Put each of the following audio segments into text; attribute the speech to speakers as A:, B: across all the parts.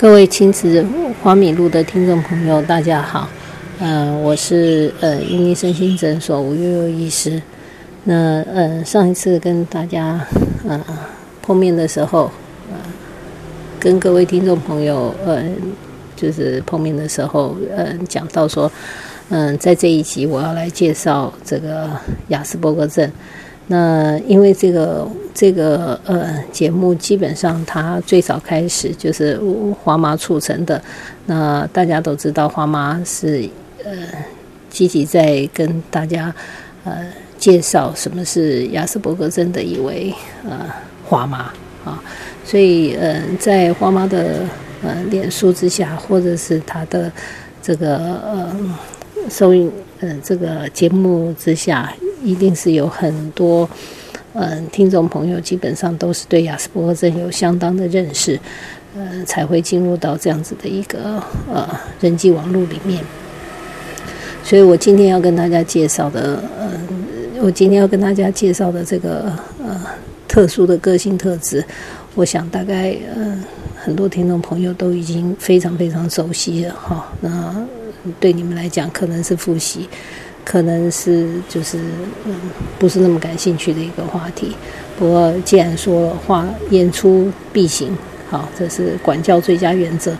A: 各位亲子花米路的听众朋友，大家好。嗯，我是呃英医身心诊所吴悠悠医师。那呃上一次跟大家呃碰面的时候，呃跟各位听众朋友呃就是碰面的时候呃讲到说，嗯在这一集我要来介绍这个雅斯伯格症。那因为这个这个呃节目基本上它最早开始就是花妈促成的，那大家都知道花妈是呃积极在跟大家呃介绍什么是亚斯伯格症的一位呃花妈啊，所以呃在花妈的呃脸书之下或者是她的这个呃收音呃这个节目之下。一定是有很多嗯听众朋友，基本上都是对雅斯伯格症有相当的认识，呃，才会进入到这样子的一个呃人际网络里面。所以我今天要跟大家介绍的，呃，我今天要跟大家介绍的这个呃特殊的个性特质，我想大概呃很多听众朋友都已经非常非常熟悉了哈。那对你们来讲，可能是复习。可能是就是嗯不是那么感兴趣的一个话题，不过既然说话言出必行，好，这是管教最佳原则。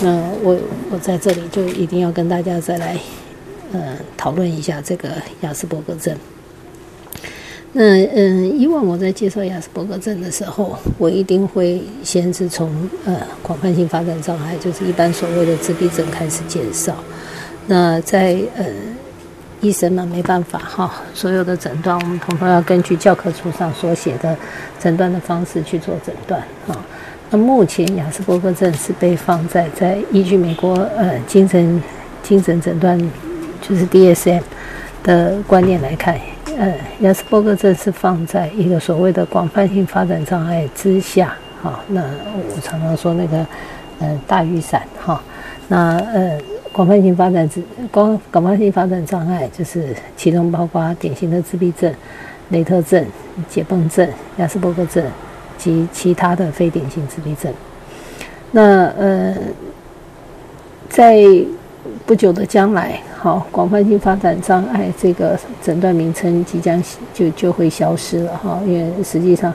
A: 那我我在这里就一定要跟大家再来呃讨论一下这个亚斯伯格症。那嗯，以往我在介绍亚斯伯格症的时候，我一定会先是从呃广泛性发展障碍，就是一般所谓的自闭症开始介绍。那在呃。医生们没办法哈，所有的诊断我们统统要根据教科书上所写的诊断的方式去做诊断啊。那目前雅斯伯格症是被放在在依据美国呃精神精神诊断就是 DSM 的观念来看，呃亚斯伯格症是放在一个所谓的广泛性发展障碍之下哈。那我常常说那个呃大雨伞哈，那呃。广泛性发展之广广泛性发展障碍，就是其中包括典型的自闭症、雷特症、解繃症、亚斯伯格症及其他的非典型自闭症。那呃，在不久的将来，好，广泛性发展障碍这个诊断名称即将就就会消失了哈，因为实际上。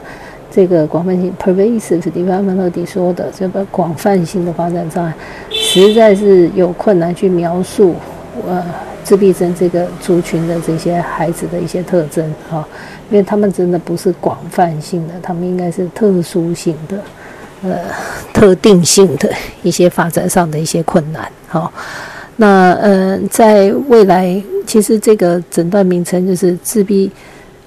A: 这个广泛性 pervasive developmental 说的这个广泛性的发展障碍，实在是有困难去描述呃自闭症这个族群的这些孩子的一些特征哈，因为他们真的不是广泛性的，他们应该是特殊性的，呃特定性的一些发展上的一些困难哈。那呃在未来，其实这个诊断名称就是自闭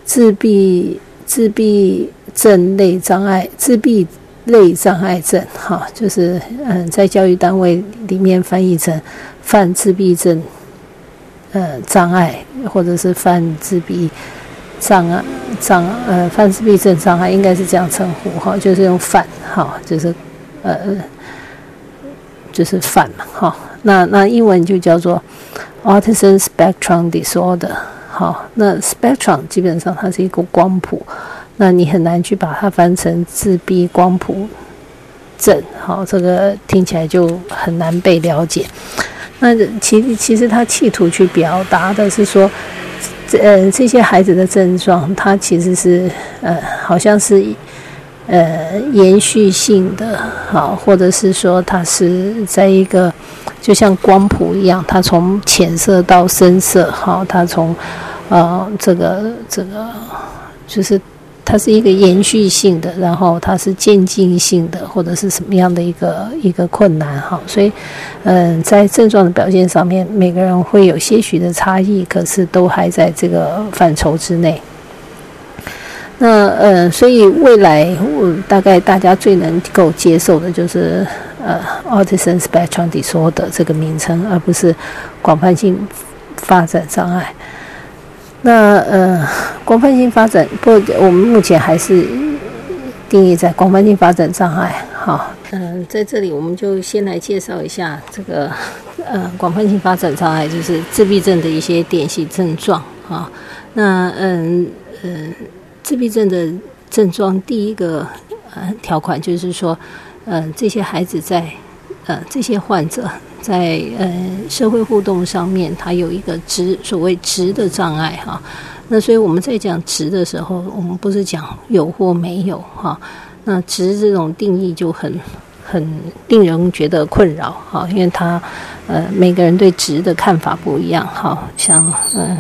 A: 自闭自闭。症类障碍，自闭类障碍症，哈，就是嗯，在教育单位里面翻译成犯自闭症，呃，障碍，或者是犯自闭障碍障呃犯自闭症障碍，应该是这样称呼哈，就是用犯哈，就是呃就是犯嘛哈，那那英文就叫做 Autism Spectrum Disorder，好，那 Spectrum 基本上它是一个光谱。那你很难去把它翻成自闭光谱症，好，这个听起来就很难被了解。那其其实他企图去表达的是说，这呃，这些孩子的症状，他其实是呃，好像是呃延续性的，好，或者是说它是在一个就像光谱一样，它从浅色到深色，好，它从呃这个这个就是它是一个延续性的，然后它是渐进性的，或者是什么样的一个一个困难，哈，所以嗯，在症状的表现上面，每个人会有些许的差异，可是都还在这个范畴之内。那呃，所以未来我大概大家最能够接受的就是呃，autism spectrum disorder 这个名称，而不是广泛性发展障碍。那呃，广泛性发展不，我们目前还是定义在广泛性发展障碍。好，嗯，在这里我们就先来介绍一下这个呃，广泛性发展障碍，就是自闭症的一些典型症状啊。那嗯嗯。自闭症的症状，第一个呃条款就是说，呃，这些孩子在呃这些患者在呃社会互动上面，他有一个值所谓值的障碍哈。那所以我们在讲值的时候，我们不是讲有或没有哈。那值这种定义就很很令人觉得困扰哈，因为他呃每个人对值的看法不一样哈。像嗯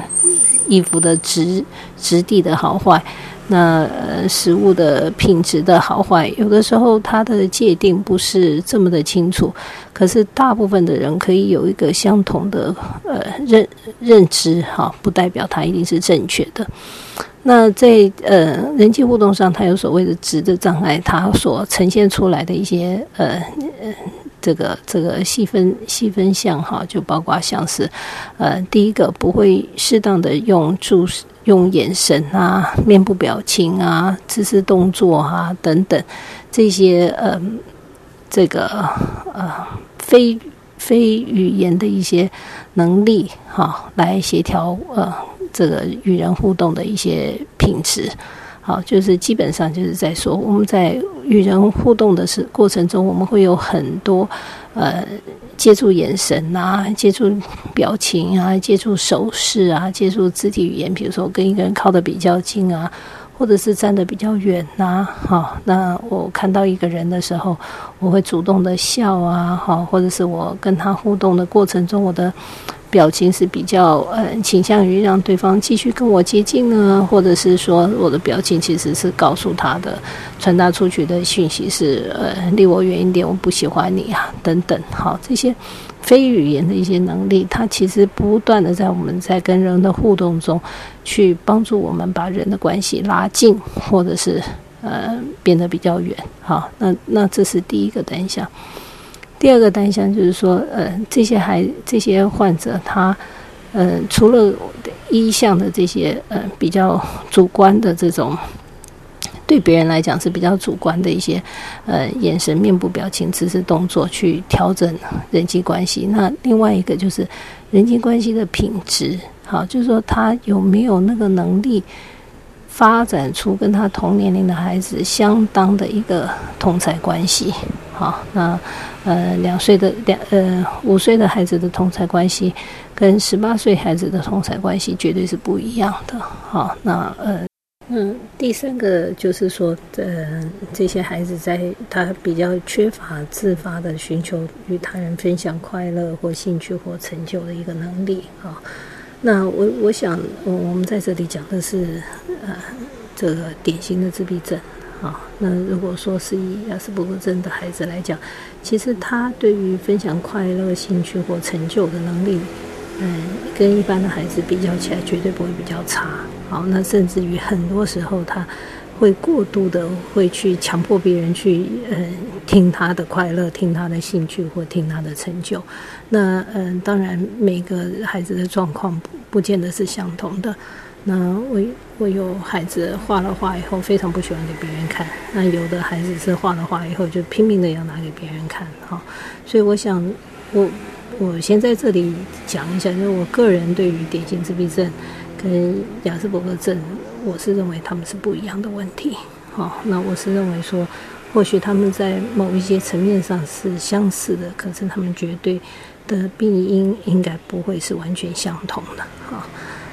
A: 衣服的质质地的好坏。那呃，食物的品质的好坏，有的时候它的界定不是这么的清楚。可是大部分的人可以有一个相同的呃认认知哈，不代表它一定是正确的。那在呃人际互动上，它有所谓的值的障碍，它所呈现出来的一些呃这个这个细分细分项哈，就包括像是呃第一个不会适当的用注释。用眼神啊、面部表情啊、姿势动作啊等等这些呃，这个呃非非语言的一些能力哈，来协调呃这个与人互动的一些品质。好，就是基本上就是在说我们在与人互动的是过程中，我们会有很多呃。接触眼神啊，接触表情啊，接触手势啊，接触肢体语言。比如说，跟一个人靠得比较近啊，或者是站得比较远呐，好。那我看到一个人的时候，我会主动的笑啊，好，或者是我跟他互动的过程中，我的。表情是比较呃倾向于让对方继续跟我接近呢，或者是说我的表情其实是告诉他的传达出去的讯息是呃离我远一点，我不喜欢你啊等等。好，这些非语言的一些能力，它其实不断的在我们在跟人的互动中去帮助我们把人的关系拉近，或者是呃变得比较远。好，那那这是第一个单项。第二个单项就是说，呃，这些孩这些患者，他，呃，除了一项的这些呃比较主观的这种，对别人来讲是比较主观的一些，呃，眼神、面部表情、姿势、动作去调整人际关系。那另外一个就是人际关系的品质，好，就是说他有没有那个能力。发展出跟他同年龄的孩子相当的一个同才关系，好，那呃两岁的两呃五岁的孩子的同才关系，跟十八岁孩子的同才关系绝对是不一样的，好，那呃嗯第三个就是说，呃这些孩子在他比较缺乏自发的寻求与他人分享快乐或兴趣或成就的一个能力，啊。那我我想，我我们在这里讲的是，呃，这个典型的自闭症，啊，那如果说是以亚斯伯格症的孩子来讲，其实他对于分享快乐、兴趣或成就的能力，嗯，跟一般的孩子比较起来，绝对不会比较差。好，那甚至于很多时候他。会过度的会去强迫别人去呃听他的快乐，听他的兴趣或听他的成就。那嗯，当然每个孩子的状况不不见得是相同的。那我我有孩子画了画以后非常不喜欢给别人看，那有的孩子是画了画以后就拼命的要拿给别人看。哈，所以我想我我先在这里讲一下，就是我个人对于典型自闭症跟亚斯伯格症。我是认为他们是不一样的问题，好，那我是认为说，或许他们在某一些层面上是相似的，可是他们绝对的病因应该不会是完全相同的，好，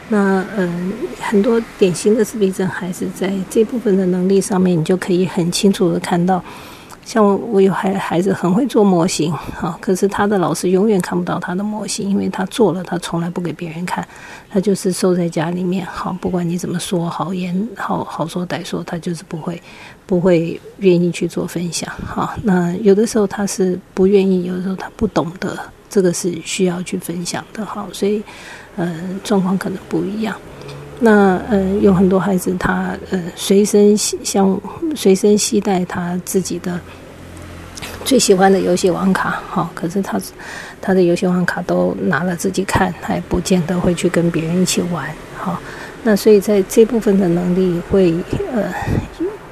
A: 那嗯，很多典型的自闭症孩子在这部分的能力上面，你就可以很清楚的看到，像我，有孩孩子很会做模型，哈，可是他的老师永远看不到他的模型，因为他做了，他从来不给别人看，他就是收在家里面，好，不管你怎么说，好言好好说歹说，他就是不会不会愿意去做分享，哈。那有的时候他是不愿意，有的时候他不懂得，这个是需要去分享的，哈，所以，呃，状况可能不一样。那呃，有很多孩子，他呃随身携像随身携带他自己的最喜欢的游戏王卡，好，可是他他的游戏王卡都拿了自己看，他也不见得会去跟别人一起玩，好，那所以在这部分的能力会呃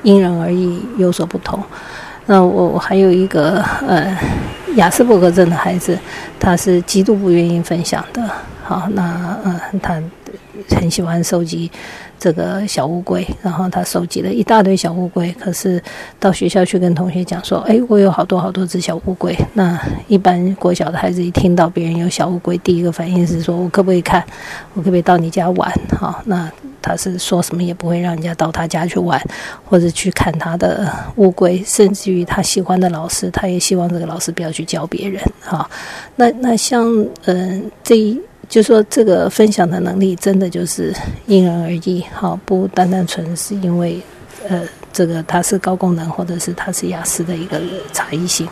A: 因人而异，有所不同。那我我还有一个呃雅斯伯格症的孩子，他是极度不愿意分享的，好，那呃他。很喜欢收集这个小乌龟，然后他收集了一大堆小乌龟。可是到学校去跟同学讲说：“哎，我有好多好多只小乌龟。”那一般国小的孩子一听到别人有小乌龟，第一个反应是说：“我可不可以看？我可不可以到你家玩？”好，那他是说什么也不会让人家到他家去玩，或者去看他的乌龟，甚至于他喜欢的老师，他也希望这个老师不要去教别人。好，那那像嗯这一。就说这个分享的能力真的就是因人而异，好，不单单纯是因为，呃，这个它是高功能或者是它是雅思的一个差异性。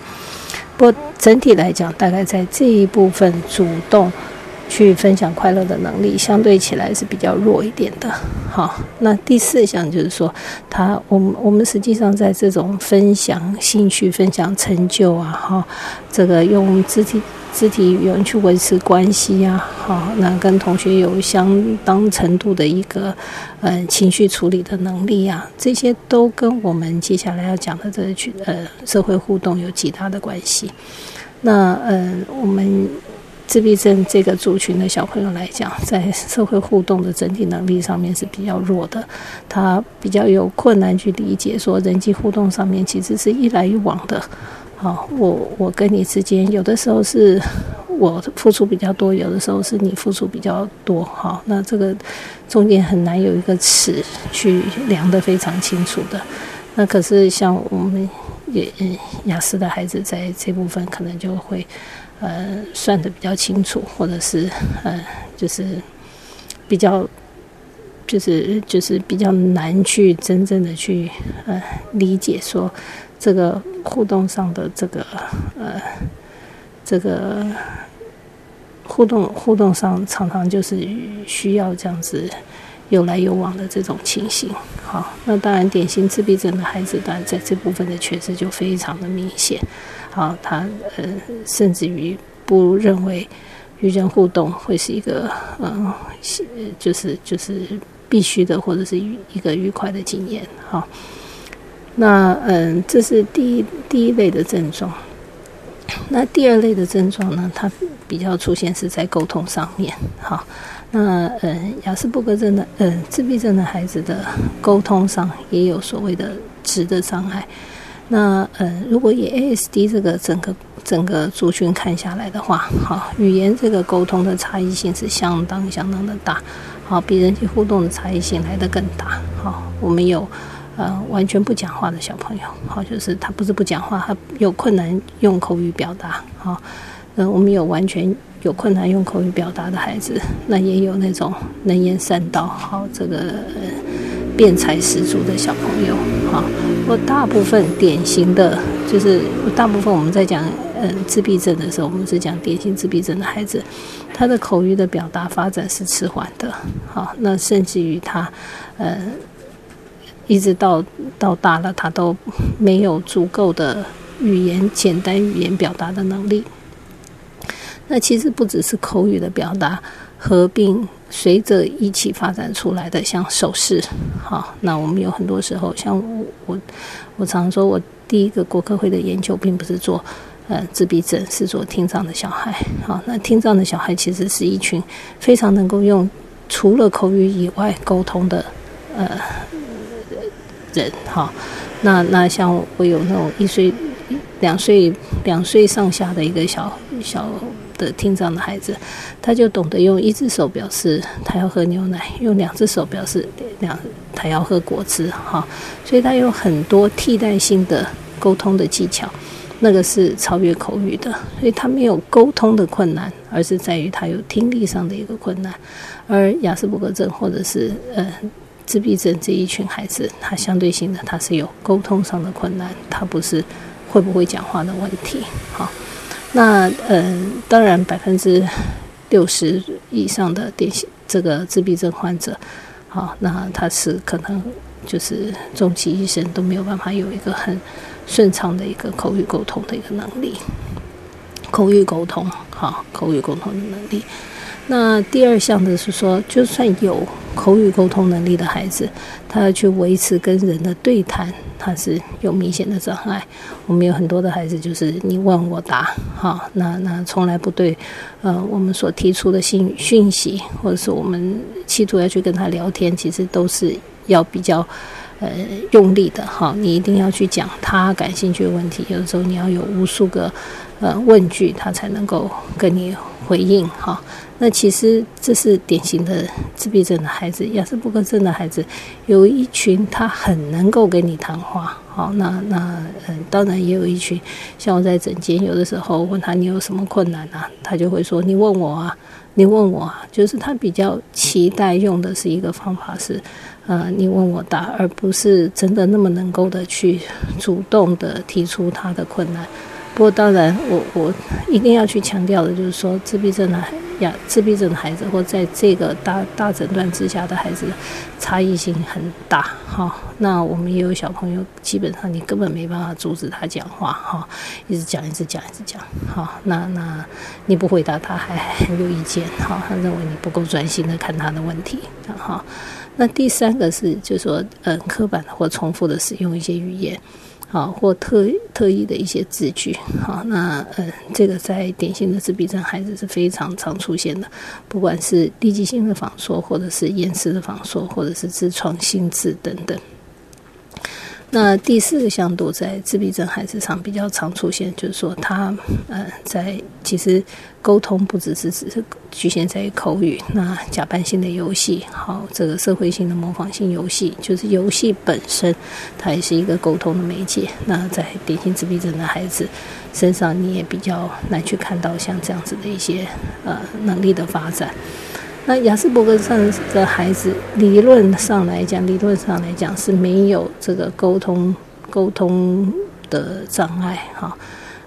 A: 不整体来讲，大概在这一部分主动去分享快乐的能力，相对起来是比较弱一点的。好，那第四项就是说，他我们我们实际上在这种分享兴趣、分享成就啊，哈，这个用肢体。肢体语言去维持关系呀，好，那跟同学有相当程度的一个，呃，情绪处理的能力啊，这些都跟我们接下来要讲的这个去呃社会互动有极大的关系。那呃，我们自闭症这个族群的小朋友来讲，在社会互动的整体能力上面是比较弱的，他比较有困难去理解说人际互动上面其实是一来一往的。好，我我跟你之间有的时候是我付出比较多，有的时候是你付出比较多。好，那这个中间很难有一个尺去量得非常清楚的。那可是像我们也雅思的孩子在这部分可能就会呃算得比较清楚，或者是呃就是比较就是就是比较难去真正的去呃理解说。这个互动上的这个呃，这个互动互动上常常就是需要这样子有来有往的这种情形。好，那当然典型自闭症的孩子，当然在这部分的缺失就非常的明显。好，他呃甚至于不认为与人互动会是一个嗯，就是就是必须的，或者是一个愉快的经验。好。那嗯，这是第一第一类的症状。那第二类的症状呢，它比较出现是在沟通上面。好，那嗯，雅斯伯格症的嗯自闭症的孩子的沟通上也有所谓的直的障碍。那嗯，如果以 ASD 这个整个整个族群看下来的话，好，语言这个沟通的差异性是相当相当的大。好，比人际互动的差异性来得更大。好，我们有。呃，完全不讲话的小朋友，好，就是他不是不讲话，他有困难用口语表达，好，嗯，我们有完全有困难用口语表达的孩子，那也有那种能言善道，好，这个辩才十足的小朋友，好，我大部分典型的，就是大部分我们在讲嗯自闭症的时候，我们是讲典型自闭症的孩子，他的口语的表达发展是迟缓的，好，那甚至于他，呃。一直到到大了，他都没有足够的语言、简单语言表达的能力。那其实不只是口语的表达，合并随着一起发展出来的，像手势。好，那我们有很多时候，像我我我常说，我第一个国科会的研究，并不是做呃自闭症，是做听障的小孩。好，那听障的小孩其实是一群非常能够用除了口语以外沟通的呃。人哈，那那像我有那种一岁、两岁、两岁上下的一个小小的听障的孩子，他就懂得用一只手表示他要喝牛奶，用两只手表示两他要喝果汁哈，所以他有很多替代性的沟通的技巧，那个是超越口语的，所以他没有沟通的困难，而是在于他有听力上的一个困难。而亚斯伯格症或者是呃自闭症这一群孩子，他相对性的他是有沟通上的困难，他不是会不会讲话的问题。好，那嗯，当然百分之六十以上的典型这个自闭症患者，好，那他是可能就是终其一生都没有办法有一个很顺畅的一个口语沟通的一个能力，口语沟通，好，口语沟通的能力。那第二项的是说，就算有口语沟通能力的孩子，他要去维持跟人的对谈，他是有明显的障碍。我们有很多的孩子，就是你问我答，哈，那那从来不对，呃，我们所提出的信讯息，或者是我们企图要去跟他聊天，其实都是要比较呃用力的，哈，你一定要去讲他感兴趣的问题，有的时候你要有无数个呃问句，他才能够跟你回应，哈。那其实这是典型的自闭症的孩子，亚斯伯格症的孩子，有一群他很能够跟你谈话，好，那那嗯，当然也有一群，像我在诊间有的时候问他你有什么困难啊，他就会说你问我啊，你问我啊，就是他比较期待用的是一个方法是，呃，你问我答，而不是真的那么能够的去主动的提出他的困难。不过当然，我我一定要去强调的就是说，自闭症的孩呀，自闭症的孩子或在这个大大诊断之下的孩子，差异性很大哈。那我们也有小朋友，基本上你根本没办法阻止他讲话哈，一直讲一直讲一直讲哈。那那你不回答他还很有意见哈，他认为你不够专心的看他的问题哈。那第三个是，就是说嗯，刻板的或重复的使用一些语言。好，或特特意的一些字句，好，那呃，这个在典型的自闭症孩子是非常常出现的，不管是低级性的仿说，或者是延时的仿说，或者是自创新字等等。那第四个向度在自闭症孩子上比较常出现，就是说他呃在其实沟通不只是只是局限在于口语，那假扮性的游戏，好这个社会性的模仿性游戏，就是游戏本身它也是一个沟通的媒介。那在典型自闭症的孩子身上，你也比较难去看到像这样子的一些呃能力的发展。那亚斯伯格症的孩子，理论上来讲，理论上来讲是没有这个沟通沟通的障碍哈。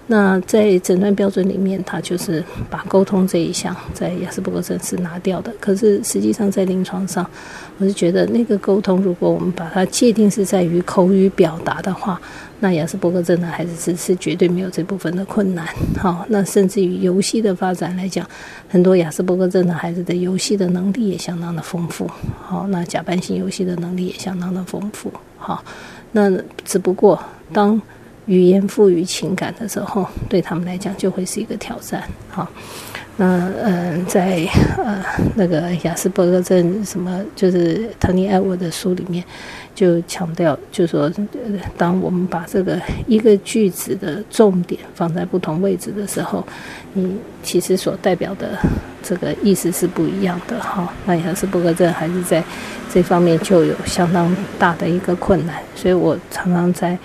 A: 那在诊断标准里面，他就是把沟通这一项在亚斯伯格症是拿掉的。可是实际上在临床上，我是觉得那个沟通，如果我们把它界定是在于口语表达的话，那亚斯伯格症的孩子是是绝对没有这部分的困难。好，那甚至于游戏的发展来讲，很多亚斯伯格症的孩子的游戏的能力也相当的丰富。好，那假扮性游戏的能力也相当的丰富。好，那只不过当。语言赋予情感的时候，对他们来讲就会是一个挑战。好，那嗯，在呃那个雅斯伯格症什么，就是唐尼艾沃的书里面就强调，就说当我们把这个一个句子的重点放在不同位置的时候，你其实所代表的这个意思是不一样的。哈，那雅斯伯格症还是在这方面就有相当大的一个困难，所以我常常在。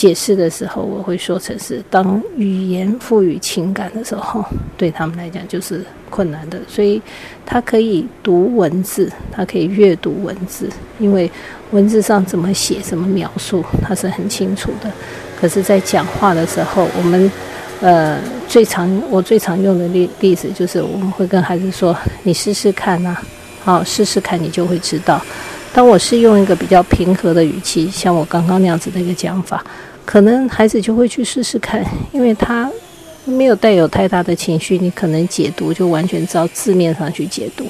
A: 解释的时候，我会说成是当语言赋予情感的时候，对他们来讲就是困难的。所以，他可以读文字，他可以阅读文字，因为文字上怎么写、怎么描述，他是很清楚的。可是，在讲话的时候，我们呃最常我最常用的例例子就是，我们会跟孩子说：“你试试看呐，好，试试看，你就会知道。”当我是用一个比较平和的语气，像我刚刚那样子的一个讲法。可能孩子就会去试试看，因为他没有带有太大的情绪，你可能解读就完全照字面上去解读。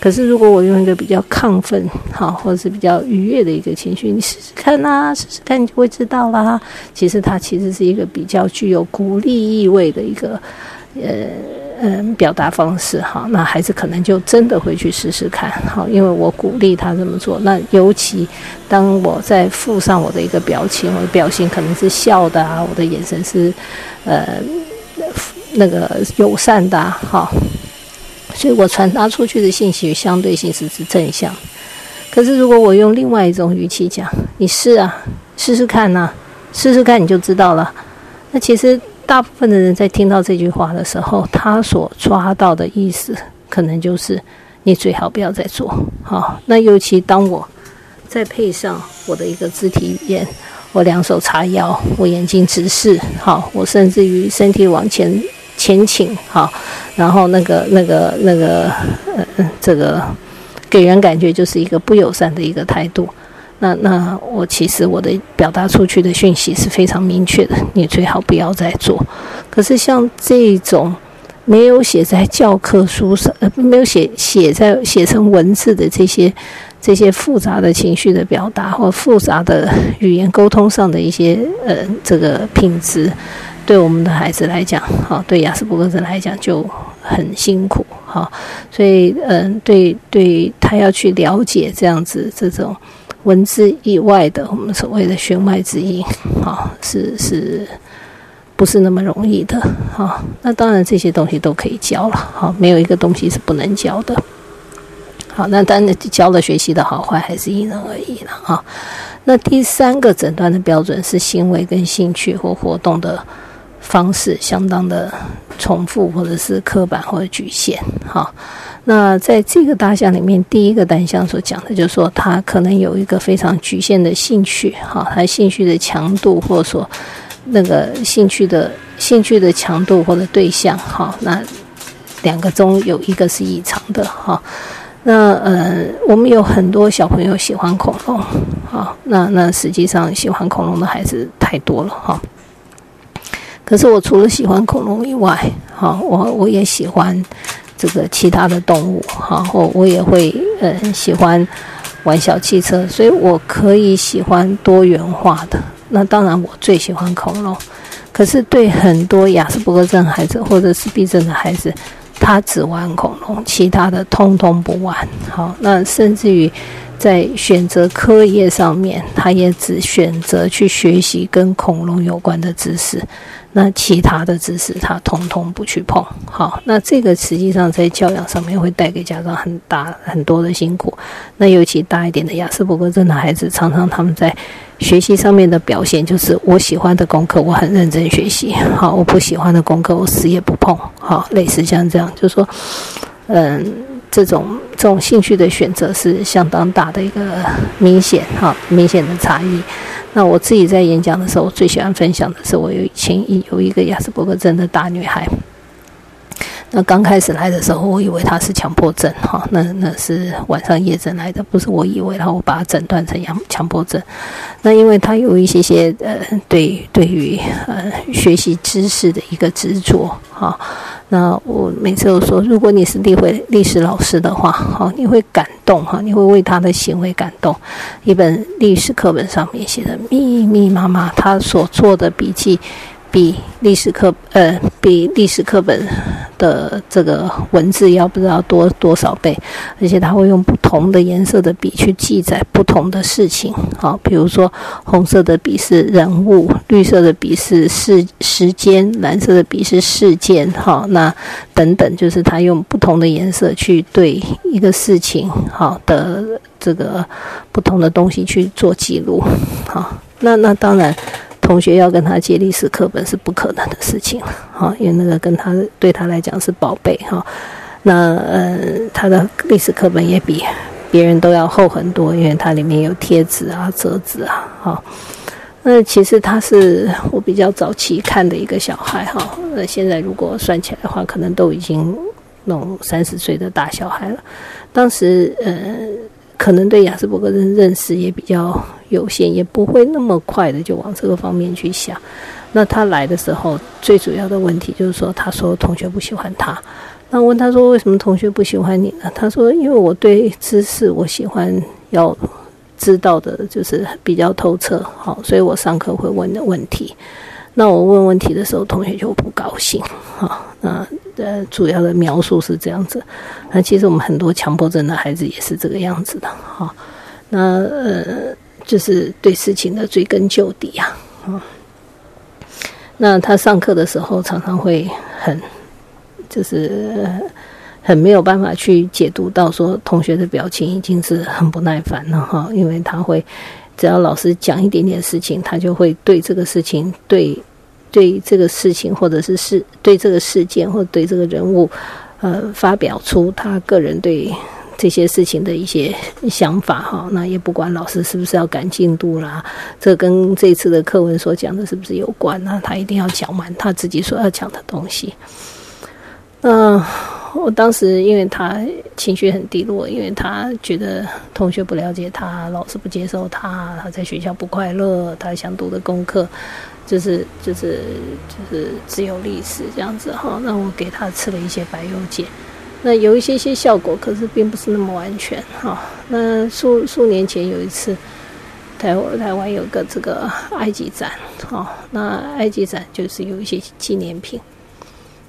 A: 可是如果我用一个比较亢奋，好，或者是比较愉悦的一个情绪，你试试看啦，试试看你就会知道啦。其实它其实是一个比较具有鼓励意味的一个，呃。嗯，表达方式哈，那孩子可能就真的会去试试看，好，因为我鼓励他这么做。那尤其当我在附上我的一个表情，我的表情可能是笑的啊，我的眼神是呃那个友善的哈，所以我传达出去的信息相对性是是正向。可是如果我用另外一种语气讲，你试啊，试试看呐，试试看你就知道了。那其实大部分的人在听到这句话的时候，他所抓到的意思，可能就是你最好不要再做。好，那尤其当我再配上我的一个肢体语言，我两手叉腰，我眼睛直视，好，我甚至于身体往前前倾，好，然后那个那个那个呃这个给人感觉就是一个不友善的一个态度。那那我其实我的表达出去的讯息是非常明确的，你最好不要再做。可是像这种没有写在教科书上，呃，没有写写在写成文字的这些这些复杂的情绪的表达或复杂的语言沟通上的一些呃这个品质，对我们的孩子来讲，哈，对雅斯伯格症来讲就很辛苦，哈。所以嗯，对对他要去了解这样子这种。文字以外的，我们所谓的弦外之音，啊，是是，不是那么容易的，啊，那当然这些东西都可以教了，好，没有一个东西是不能教的，好，那当然教了学习的好坏还是因人而异了，啊，那第三个诊断的标准是行为跟兴趣或活动的方式相当的重复，或者是刻板或者局限，哈。那在这个大项里面，第一个单项所讲的，就是说他可能有一个非常局限的兴趣，哈，他兴趣的强度，或者说那个兴趣的兴趣的强度或者对象，哈，那两个中有一个是异常的，哈。那呃，我们有很多小朋友喜欢恐龙，哈，那那实际上喜欢恐龙的孩子太多了，哈。可是我除了喜欢恐龙以外，哈，我我也喜欢。这个其他的动物，然后我也会呃喜欢玩小汽车，所以我可以喜欢多元化的。那当然，我最喜欢恐龙。可是对很多亚斯伯格症孩子或者是闭症的孩子，他只玩恐龙，其他的通通不玩。好，那甚至于在选择科业上面，他也只选择去学习跟恐龙有关的知识。那其他的知识他通通不去碰，好，那这个实际上在教养上面会带给家长很大很多的辛苦。那尤其大一点的雅斯伯格症的孩子，常常他们在学习上面的表现就是我喜欢的功课我很认真学习，好，我不喜欢的功课我死也不碰，好，类似像这样，就是说，嗯，这种这种兴趣的选择是相当大的一个明显哈明显的差异。那我自己在演讲的时候，我最喜欢分享的是，我有以前有一个亚斯伯格症的大女孩。那刚开始来的时候，我以为她是强迫症，哈，那那是晚上夜诊来的，不是我以为，然后我把她诊断成强强迫症。那因为她有一些些呃，对对于呃学习知识的一个执着，哈。那我每次都说，如果你是历会历史老师的话，哈，你会感动哈，你会为他的行为感动。一本历史课本上面写的密密麻麻，他所做的笔记。比历史课呃，比历史课本的这个文字要不知道多多少倍，而且他会用不同的颜色的笔去记载不同的事情。好，比如说红色的笔是人物，绿色的笔是事时间，蓝色的笔是事件。好，那等等，就是他用不同的颜色去对一个事情好的这个不同的东西去做记录。好，那那当然。同学要跟他借历史课本是不可能的事情了，哈，因为那个跟他对他来讲是宝贝，哈。那呃，他的历史课本也比别人都要厚很多，因为它里面有贴纸啊、折纸啊，哈。那其实他是我比较早期看的一个小孩，哈。那现在如果算起来的话，可能都已经那种三十岁的大小孩了。当时呃。可能对亚斯伯格的认识也比较有限，也不会那么快的就往这个方面去想。那他来的时候，最主要的问题就是说，他说同学不喜欢他。那问他说，为什么同学不喜欢你呢？他说，因为我对知识我喜欢要知道的，就是比较透彻，好，所以我上课会问的问题。那我问问题的时候，同学就不高兴，哈，那呃，主要的描述是这样子。那其实我们很多强迫症的孩子也是这个样子的，哈。那呃，就是对事情的追根究底啊，啊。那他上课的时候常常会很，就是很没有办法去解读到说同学的表情已经是很不耐烦了，哈，因为他会。只要老师讲一点点事情，他就会对这个事情、对对这个事情，或者是事对这个事件，或者对这个人物，呃，发表出他个人对这些事情的一些想法哈。那也不管老师是不是要赶进度啦，这跟这次的课文所讲的是不是有关呢？他一定要讲完他自己所要讲的东西。嗯。我当时因为他情绪很低落，因为他觉得同学不了解他，老师不接受他，他在学校不快乐，他想读的功课就是就是就是只有历史这样子哈。那我给他吃了一些白油碱，那有一些些效果，可是并不是那么完全哈。那数数年前有一次，台台湾有个这个埃及展，哈，那埃及展就是有一些纪念品。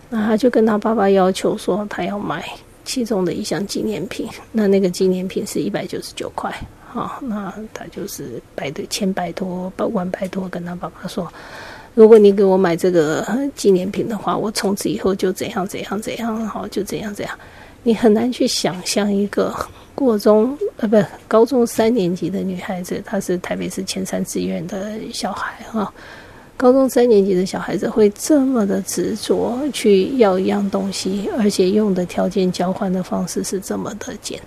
A: 那他就跟他爸爸要求说，他要买其中的一项纪念品。那那个纪念品是一百九十九块，哈。那他就是拜的千拜托，万拜托，跟他爸爸说，如果你给我买这个纪念品的话，我从此以后就怎样怎样怎样，好，就怎样怎样。你很难去想象一个过中呃不高中三年级的女孩子，她是台北市前三志愿的小孩，哈。高中三年级的小孩子会这么的执着去要一样东西，而且用的条件交换的方式是这么的简，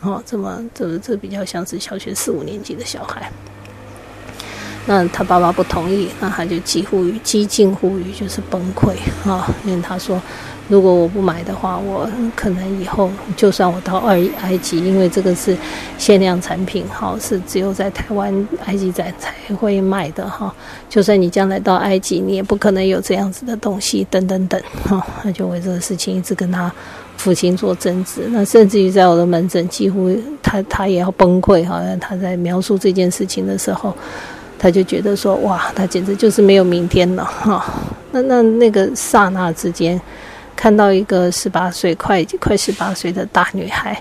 A: 哦，这么这这比较像是小学四五年级的小孩。那他爸爸不同意，那他就几乎于几近乎于就是崩溃啊，因为他说。如果我不买的话，我可能以后就算我到二埃及，因为这个是限量产品，哈，是只有在台湾埃及展才会卖的，哈。就算你将来到埃及，你也不可能有这样子的东西，等等等，哈。他就为这个事情一直跟他父亲做争执，那甚至于在我的门诊，几乎他他也要崩溃，好像他在描述这件事情的时候，他就觉得说，哇，他简直就是没有明天了，哈。那那那个刹那之间。看到一个十八岁快快十八岁的大女孩，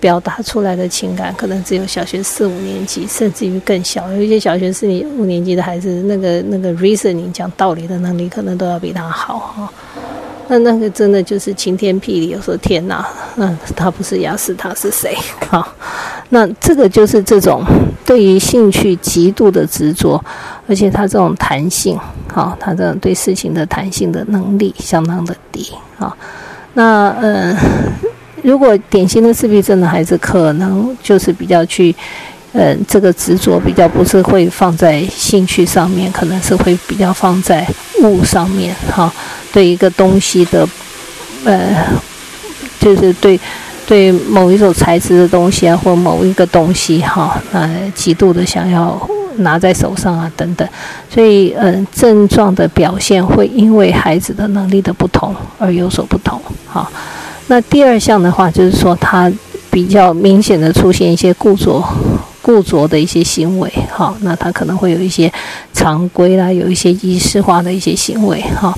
A: 表达出来的情感，可能只有小学四五年级，甚至于更小。有一些小学四年五年级的孩子，那个那个 reasoning 讲道理的能力，可能都要比他好哈。那那个真的就是晴天霹雳，我说天哪，那他不是雅思，他是谁？好，那这个就是这种对于兴趣极度的执着，而且他这种弹性，好，他这种对事情的弹性的能力相当的低，好，那嗯，如果典型的自闭症的孩子，可能就是比较去。嗯，这个执着比较不是会放在兴趣上面，可能是会比较放在物上面哈。对一个东西的，呃，就是对对某一种材质的东西啊，或某一个东西哈，呃，极度的想要拿在手上啊等等。所以，嗯，症状的表现会因为孩子的能力的不同而有所不同。哈，那第二项的话，就是说他比较明显的出现一些固着。固着的一些行为，哈，那他可能会有一些常规啦，有一些仪式化的一些行为，哈。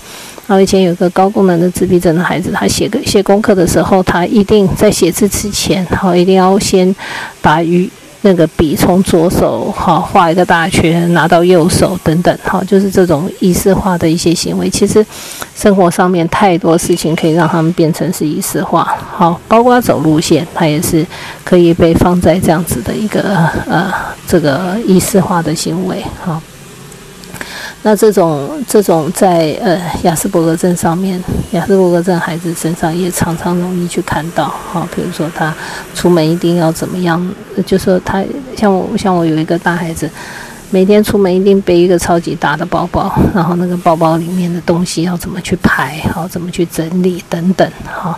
A: 然后以前有个高功能的自闭症的孩子，他写个写功课的时候，他一定在写字之前，好，一定要先把鱼。那个笔从左手好画一个大圈，拿到右手等等，好，就是这种仪式化的一些行为。其实生活上面太多事情可以让他们变成是仪式化，好，包括走路线，它也是可以被放在这样子的一个呃这个仪式化的行为，好。那这种这种在呃亚斯伯格症上面，亚斯伯格症孩子身上也常常容易去看到，哈，比如说他出门一定要怎么样，就说他像我像我有一个大孩子，每天出门一定背一个超级大的包包，然后那个包包里面的东西要怎么去排，好怎么去整理等等，哈。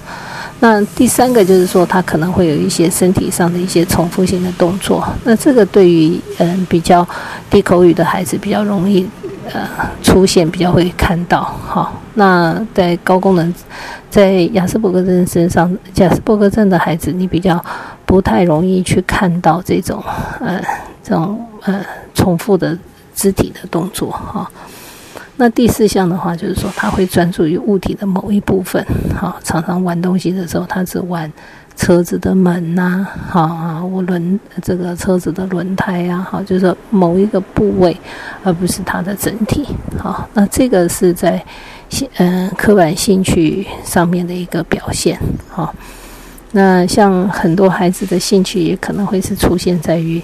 A: 那第三个就是说他可能会有一些身体上的一些重复性的动作，那这个对于嗯比较低口语的孩子比较容易。呃，出现比较会看到哈。那在高功能，在亚斯伯格症身上，亚斯伯格症的孩子，你比较不太容易去看到这种呃这种呃重复的肢体的动作哈。那第四项的话，就是说他会专注于物体的某一部分哈。常常玩东西的时候，他只玩。车子的门呐，好啊，我轮这个车子的轮胎呀，好，就是某一个部位，而不是它的整体，好，那这个是在兴嗯刻板兴趣上面的一个表现，好，那像很多孩子的兴趣也可能会是出现在于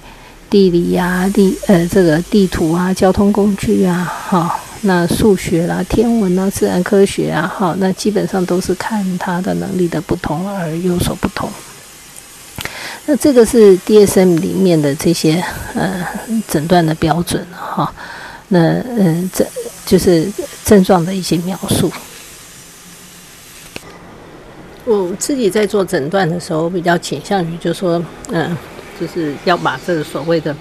A: 地理呀、地呃这个地图啊、交通工具啊，哈，那数学啦、天文啦、自然科学啊，哈，那基本上都是看他的能力的不同而有所不同。那这个是 DSM 里面的这些呃诊断的标准哈。那嗯，这就是症状的一些描述。我自己在做诊断的时候，比较倾向于就说，嗯，就是要把这个所谓的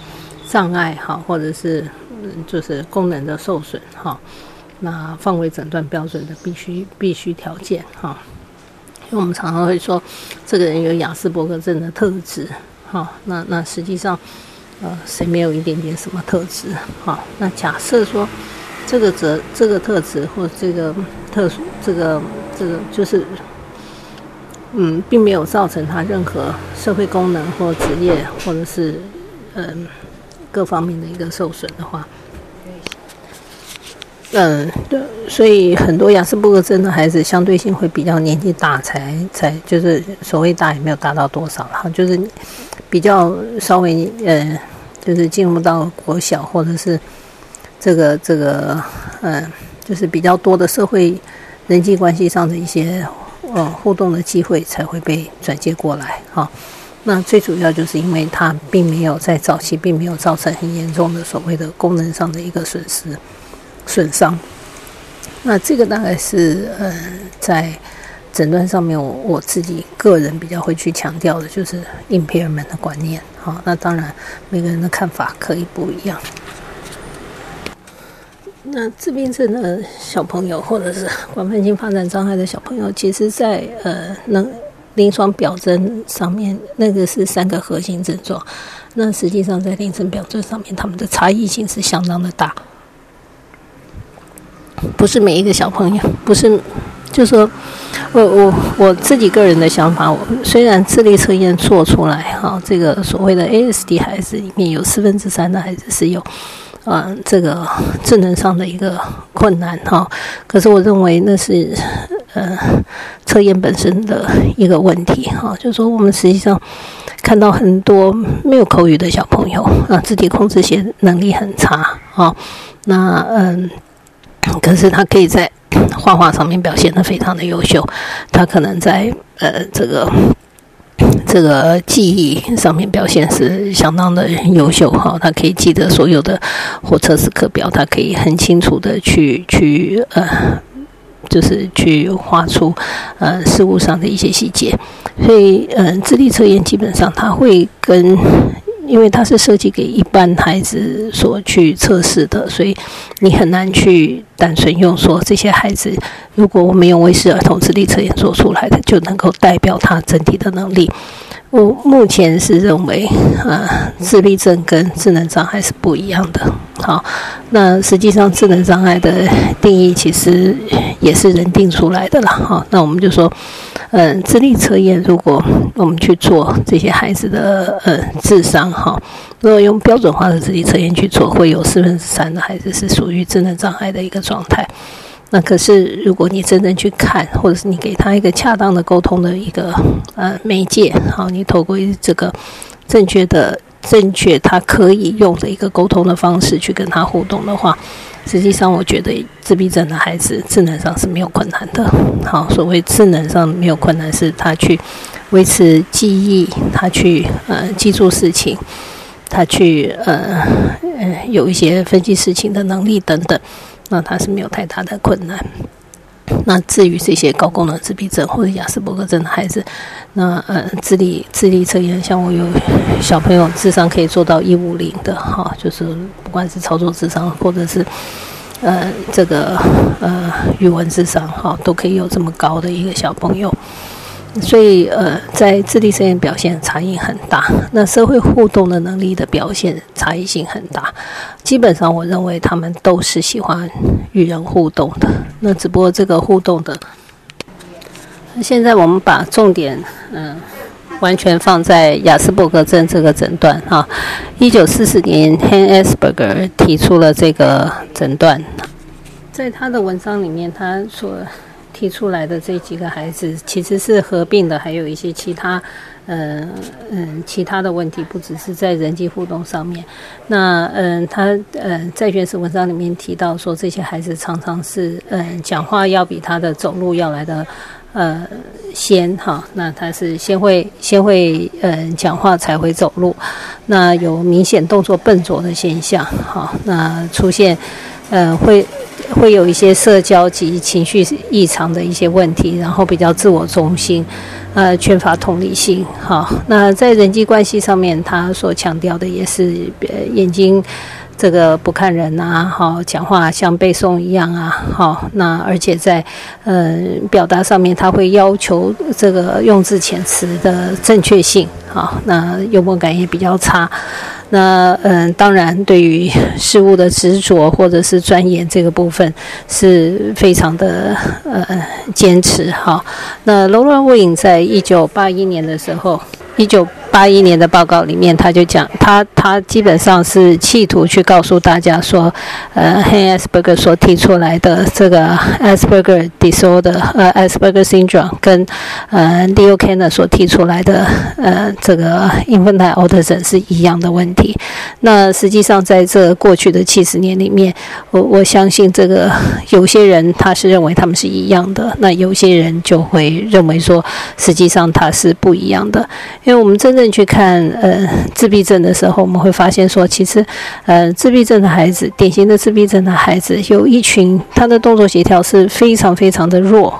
A: 障碍哈，或者是就是功能的受损哈，那范围诊断标准的必须必须条件哈。因为我们常常会说，这个人有雅斯伯格症的特质，哈，那那实际上，呃，谁没有一点点什么特质？哈，那假设说，这个则这个特质或这个特殊，这个这个就是，嗯，并没有造成他任何社会功能或职业或者是嗯各方面的一个受损的话。嗯，对，所以很多亚斯伯格症的孩子相对性会比较年纪大才才就是所谓大也没有达到多少哈，就是比较稍微呃，就是进入到国小或者是这个这个嗯，就是比较多的社会人际关系上的一些呃互动的机会才会被转接过来哈。那最主要就是因为他并没有在早期并没有造成很严重的所谓的功能上的一个损失。损伤，那这个大概是呃，在诊断上面，我我自己个人比较会去强调的，就是 impairment 的观念。好，那当然每个人的看法可以不一样。那自闭症的小朋友，或者是 广泛性发展障碍的小朋友，其实在呃，能临床表征上面，那个是三个核心症状。那实际上在临床表征上面，他们的差异性是相当的大。不是每一个小朋友，不是，就说，我我我自己个人的想法，我虽然智力测验做出来，哈，这个所谓的 ASD 孩子里面有四分之三的孩子是有，嗯，这个智能上的一个困难，哈，可是我认为那是，呃，测验本身的一个问题，哈，就是说我们实际上看到很多没有口语的小朋友，啊，肢体控制些能力很差，啊，那嗯。可是他可以在画画上面表现的非常的优秀，他可能在呃这个 这个记忆上面表现是相当的优秀哈，他可以记得所有的火车时刻表，他可以很清楚的去去呃，就是去画出呃事物上的一些细节，所以呃智力测验基本上他会跟。因为它是设计给一般孩子所去测试的，所以你很难去单纯用说这些孩子，如果我们用威视儿童智力测验做出来的，就能够代表他整体的能力。我目前是认为，啊，自闭症跟智能障碍是不一样的。好，那实际上智能障碍的定义其实也是人定出来的了。哈，那我们就说。嗯，智力测验，如果我们去做这些孩子的呃智商哈，如果用标准化的智力测验去做，会有四分之三的孩子是属于智能障碍的一个状态。那可是如果你真正去看，或者是你给他一个恰当的沟通的一个呃媒介，好，你透过这个正确的、正确他可以用的一个沟通的方式去跟他互动的话。实际上，我觉得自闭症的孩子智能上是没有困难的。好，所谓智能上没有困难，是他去维持记忆，他去呃记住事情，他去呃呃有一些分析事情的能力等等，那他是没有太大的困难。那至于这些高功能自闭症或者亚斯伯格症的孩子，那呃智力智力测验，像我有小朋友智商可以做到一五零的哈，就是不管是操作智商或者是呃这个呃语文智商哈，都可以有这么高的一个小朋友。所以，呃，在智力测验表现差异很大，那社会互动的能力的表现差异性很大。基本上，我认为他们都是喜欢与人互动的。那只不过这个互动的，现在我们把重点，嗯，完全放在雅斯伯格症这个诊断哈。一九四四年，Han Asperger 提出了这个诊断，在他的文章里面，他说。提出来的这几个孩子，其实是合并的，还有一些其他，嗯嗯，其他的问题，不只是在人际互动上面。那嗯，他嗯在原始文章里面提到说，这些孩子常常是嗯讲话要比他的走路要来的呃先哈，那他是先会先会嗯讲话才会走路，那有明显动作笨拙的现象，好，那出现呃会。会有一些社交及情绪异常的一些问题，然后比较自我中心，呃，缺乏同理心。好，那在人际关系上面，他所强调的也是眼睛这个不看人啊，好，讲话像背诵一样啊，好，那而且在呃表达上面，他会要求这个用字遣词的正确性。好，那幽默感也比较差。那嗯，当然，对于事物的执着或者是钻研这个部分，是非常的呃坚持哈。那罗乱无影在一九八一年的时候，一九。八一年的报告里面，他就讲，他他基本上是企图去告诉大家说，呃，Asperger 所提出来的这个 Asperger disorder，呃，Asperger syndrome 跟呃 Leo Kanner 所提出来的呃这个 infantile autism 是一样的问题。那实际上在这过去的七十年里面，我我相信这个有些人他是认为他们是一样的，那有些人就会认为说，实际上他是不一样的，因为我们真正去看呃自闭症的时候，我们会发现说，其实呃自闭症的孩子，典型的自闭症的孩子，有一群他的动作协调是非常非常的弱。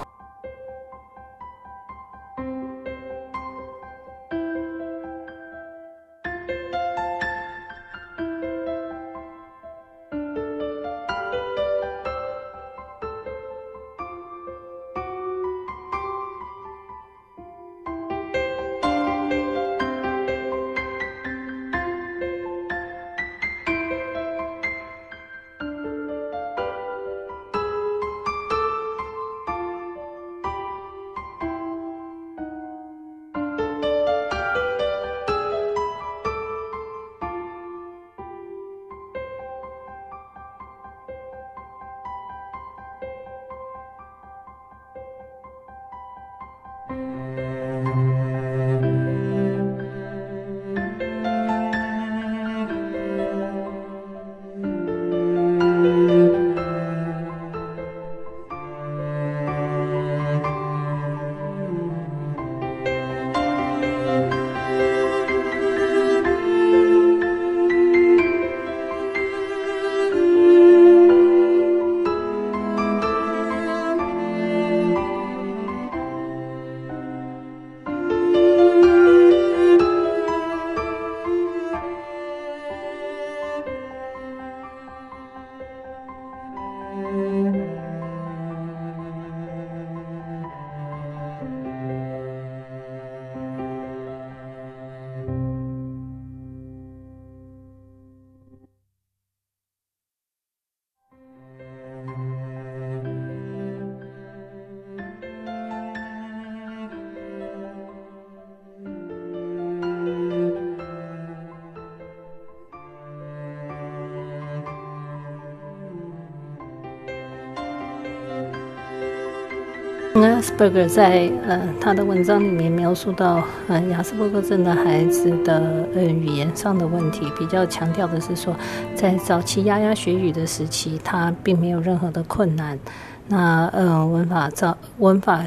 A: 亚斯伯格在呃他的文章里面描述到，呃亚斯伯格症的孩子的呃语言上的问题，比较强调的是说，在早期牙牙学语的时期，他并没有任何的困难，那呃文法造文法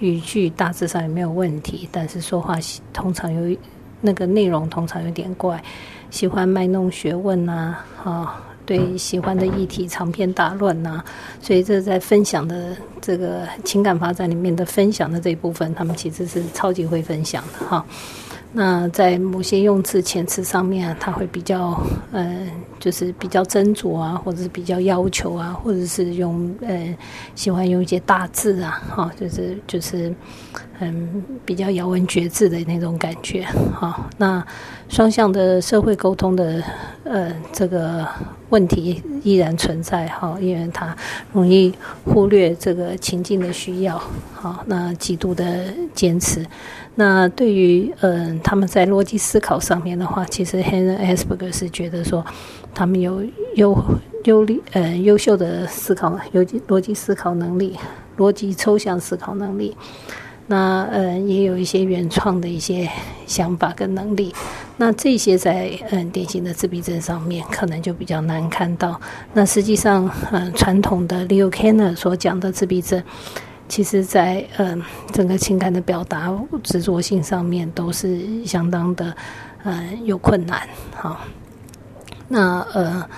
A: 语句大致上也没有问题，但是说话通常有那个内容通常有点怪，喜欢卖弄学问呐，哈。对喜欢的议题长篇大论呐，所以这在分享的这个情感发展里面的分享的这一部分，他们其实是超级会分享的哈。那在某些用词遣词上面，他会比较呃，就是比较斟酌啊，或者是比较要求啊，或者是用呃，喜欢用一些大字啊，哈，就是就是嗯，比较咬文嚼字的那种感觉哈。那双向的社会沟通的呃这个问题依然存在哈，因为他容易忽略这个情境的需要，好，那极度的坚持。那对于嗯，他们在逻辑思考上面的话，其实 Henry Asperger 是觉得说，他们有优优呃优秀的思考有逻辑思考能力，逻辑抽象思考能力。那呃，也有一些原创的一些想法跟能力。那这些在嗯典型的自闭症上面，可能就比较难看到。那实际上，嗯，传统的 Leo Kanner 所讲的自闭症，其实在嗯整个情感的表达、执着性上面，都是相当的嗯有困难。好，那呃。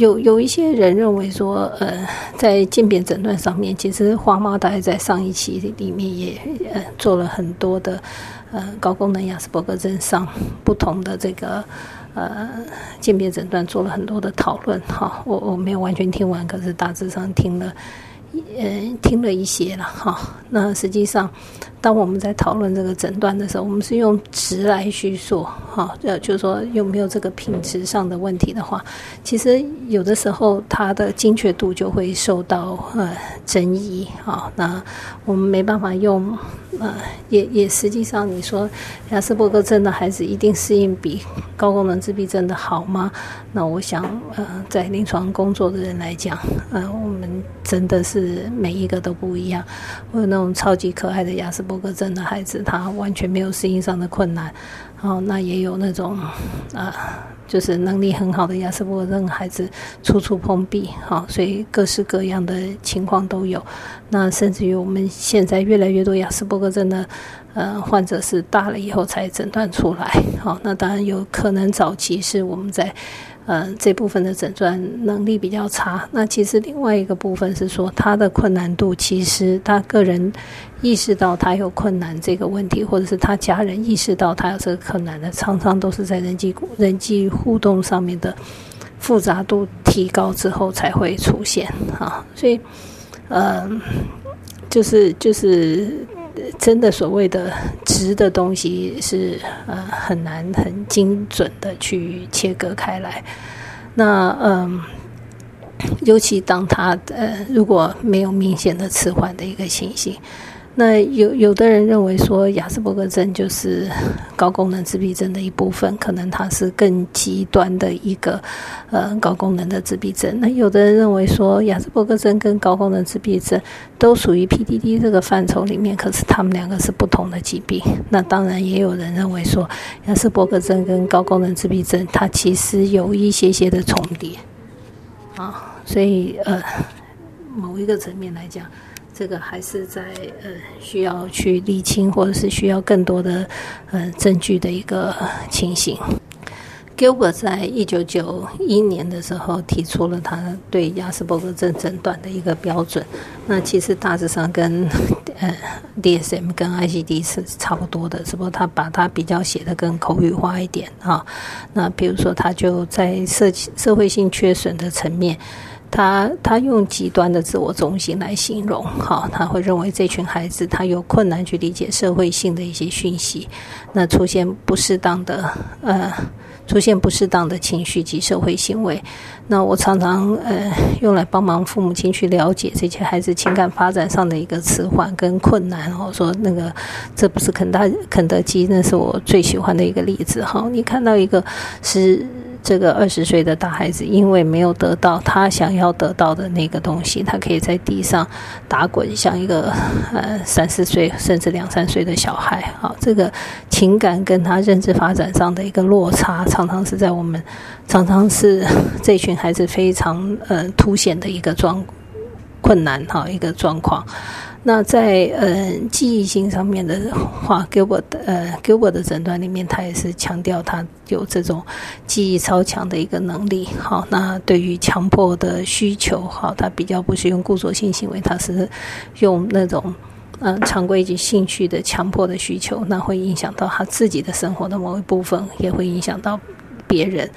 A: 有有一些人认为说，呃，在鉴别诊断上面，其实花猫大概在上一期里面也呃做了很多的呃高功能亚斯伯格症上不同的这个呃鉴别诊断做了很多的讨论。哈，我我没有完全听完，可是大致上听了，呃，听了一些了。哈，那实际上。当我们在讨论这个诊断的时候，我们是用值来叙述，哈，呃，就是说有没有这个品质上的问题的话，其实有的时候它的精确度就会受到呃争议，哈，那我们没办法用，呃，也也实际上你说亚斯伯格症的孩子一定适应比高功能自闭症的好吗？那我想，呃，在临床工作的人来讲，呃，我们真的是每一个都不一样，我有那种超级可爱的亚斯。伯格症的孩子，他完全没有适应上的困难，哦，那也有那种啊，就是能力很好的亚斯伯格症孩子，处处碰壁，好，所以各式各样的情况都有。那甚至于我们现在越来越多亚斯伯格症的呃患者是大了以后才诊断出来，好，那当然有可能早期是我们在。呃，这部分的诊断能力比较差。那其实另外一个部分是说，他的困难度其实他个人意识到他有困难这个问题，或者是他家人意识到他有这个困难的，常常都是在人际人际互动上面的复杂度提高之后才会出现啊。所以，呃，就是就是。真的所谓的值的东西是呃很难很精准的去切割开来，那嗯，尤其当他呃如果没有明显的迟缓的一个情形。那有有的人认为说，亚斯伯格症就是高功能自闭症的一部分，可能它是更极端的一个呃高功能的自闭症。那有的人认为说，亚斯伯格症跟高功能自闭症都属于 PDD 这个范畴里面，可是他们两个是不同的疾病。那当然也有人认为说，亚斯伯格症跟高功能自闭症它其实有一些些的重叠啊，所以呃，某一个层面来讲。这个还是在呃需要去理清，或者是需要更多的呃证据的一个情形。Gilbert 在一九九一年的时候提出了他对亚斯伯格症诊断的一个标准，那其实大致上跟呃 DSM 跟 ICD 是差不多的，只不过他把它比较写的更口语化一点啊。那比如说，他就在社社会性缺损的层面。他他用极端的自我中心来形容，哈，他会认为这群孩子他有困难去理解社会性的一些讯息，那出现不适当的呃，出现不适当的情绪及社会行为，那我常常呃用来帮忙父母亲去了解这些孩子情感发展上的一个迟缓跟困难，我说那个这不是肯大肯德基，那是我最喜欢的一个例子，哈，你看到一个是。这个二十岁的大孩子，因为没有得到他想要得到的那个东西，他可以在地上打滚，像一个呃三四岁甚至两三岁的小孩。好，这个情感跟他认知发展上的一个落差，常常是在我们常常是这群孩子非常呃凸显的一个状困难哈一个状况。那在呃记忆性上面的话，Gilbert 呃 Gilbert 的诊断里面，他也是强调他有这种记忆超强的一个能力。好，那对于强迫的需求，好，他比较不是用故作性行为，他是用那种嗯常规及兴趣的强迫的需求，那会影响到他自己的生活的某一部分，也会影响到。别人。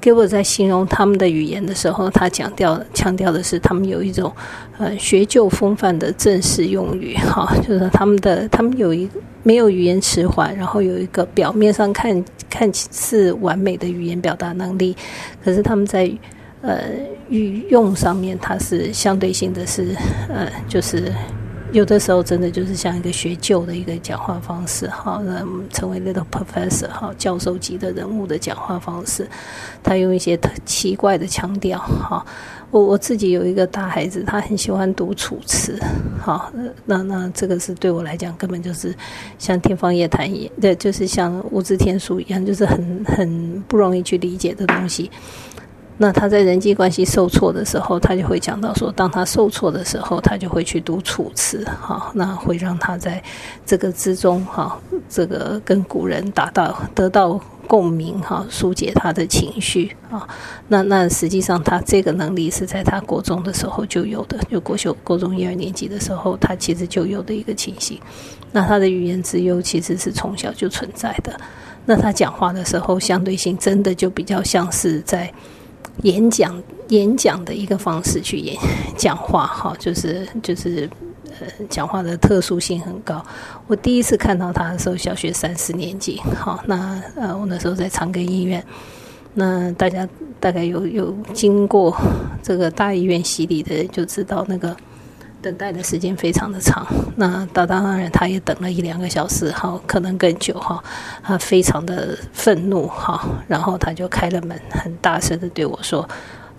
A: 给我在形容他们的语言的时候，他强调强调的是他们有一种呃学旧风范的正式用语，哈，就是他们的他们有一没有语言迟缓，然后有一个表面上看看似完美的语言表达能力，可是他们在呃语用上面，它是相对性的是呃就是有的时候真的就是像一个学旧的一个讲话方式，哈，那成为 little professor 哈，教授级的人物的讲话方式，他用一些奇怪的腔调，哈。我我自己有一个大孩子，他很喜欢读《楚辞》，好，那那这个是对我来讲根本就是像天方夜谭一样，对，就是像无字天书一样，就是很很不容易去理解的东西。那他在人际关系受挫的时候，他就会讲到说，当他受挫的时候，他就会去读《楚辞》，哈，那会让他在这个之中，哈，这个跟古人达到得到共鸣，哈，疏解他的情绪，啊，那那实际上他这个能力是在他国中的时候就有的，就国修国中一二年级的时候，他其实就有的一个情形。那他的语言之优其实是从小就存在的。那他讲话的时候，相对性真的就比较像是在。演讲演讲的一个方式去演 讲话，哈，就是就是呃，讲话的特殊性很高。我第一次看到他的时候，小学三四年级，哈，那呃，我那时候在长庚医院，那大家大概有有经过这个大医院洗礼的，就知道那个。等待的时间非常的长，那当当然他也等了一两个小时，哈，可能更久，哈，他非常的愤怒，哈，然后他就开了门，很大声的对我说：“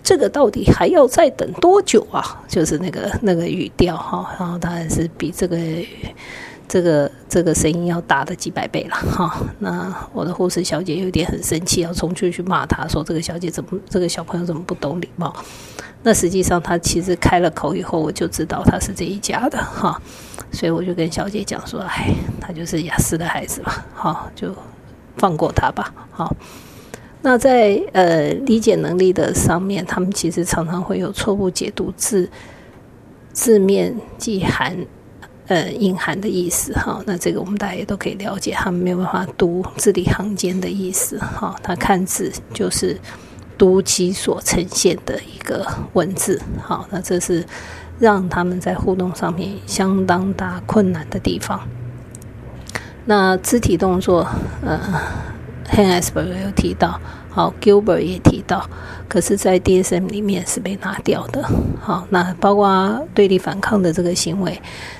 A: 这个到底还要再等多久啊？”就是那个那个语调，哈，然后当然是比这个这个这个声音要大的几百倍了，哈。那我的护士小姐有点很生气，要冲出去骂他，说：“这个小姐怎么，这个小朋友怎么不懂礼貌？”那实际上，他其实开了口以后，我就知道他是这一家的哈，所以我就跟小姐讲说：“哎，他就是雅思的孩子嘛，好，就放过他吧。”好，那在呃理解能力的上面，他们其实常常会有错误解读字字面即含呃隐含的意思哈。那这个我们大家也都可以了解，他们没有办法读字里行间的意思哈。他看字就是。读其所呈现的一个文字，好，那这是让他们在互动上面相当大困难的地方。那肢体动作，呃，Hansberg 有提到，好，Gilbert 也提到，可是，在 DSM 里面是被拿掉的。好，那包括对立反抗的这个行为。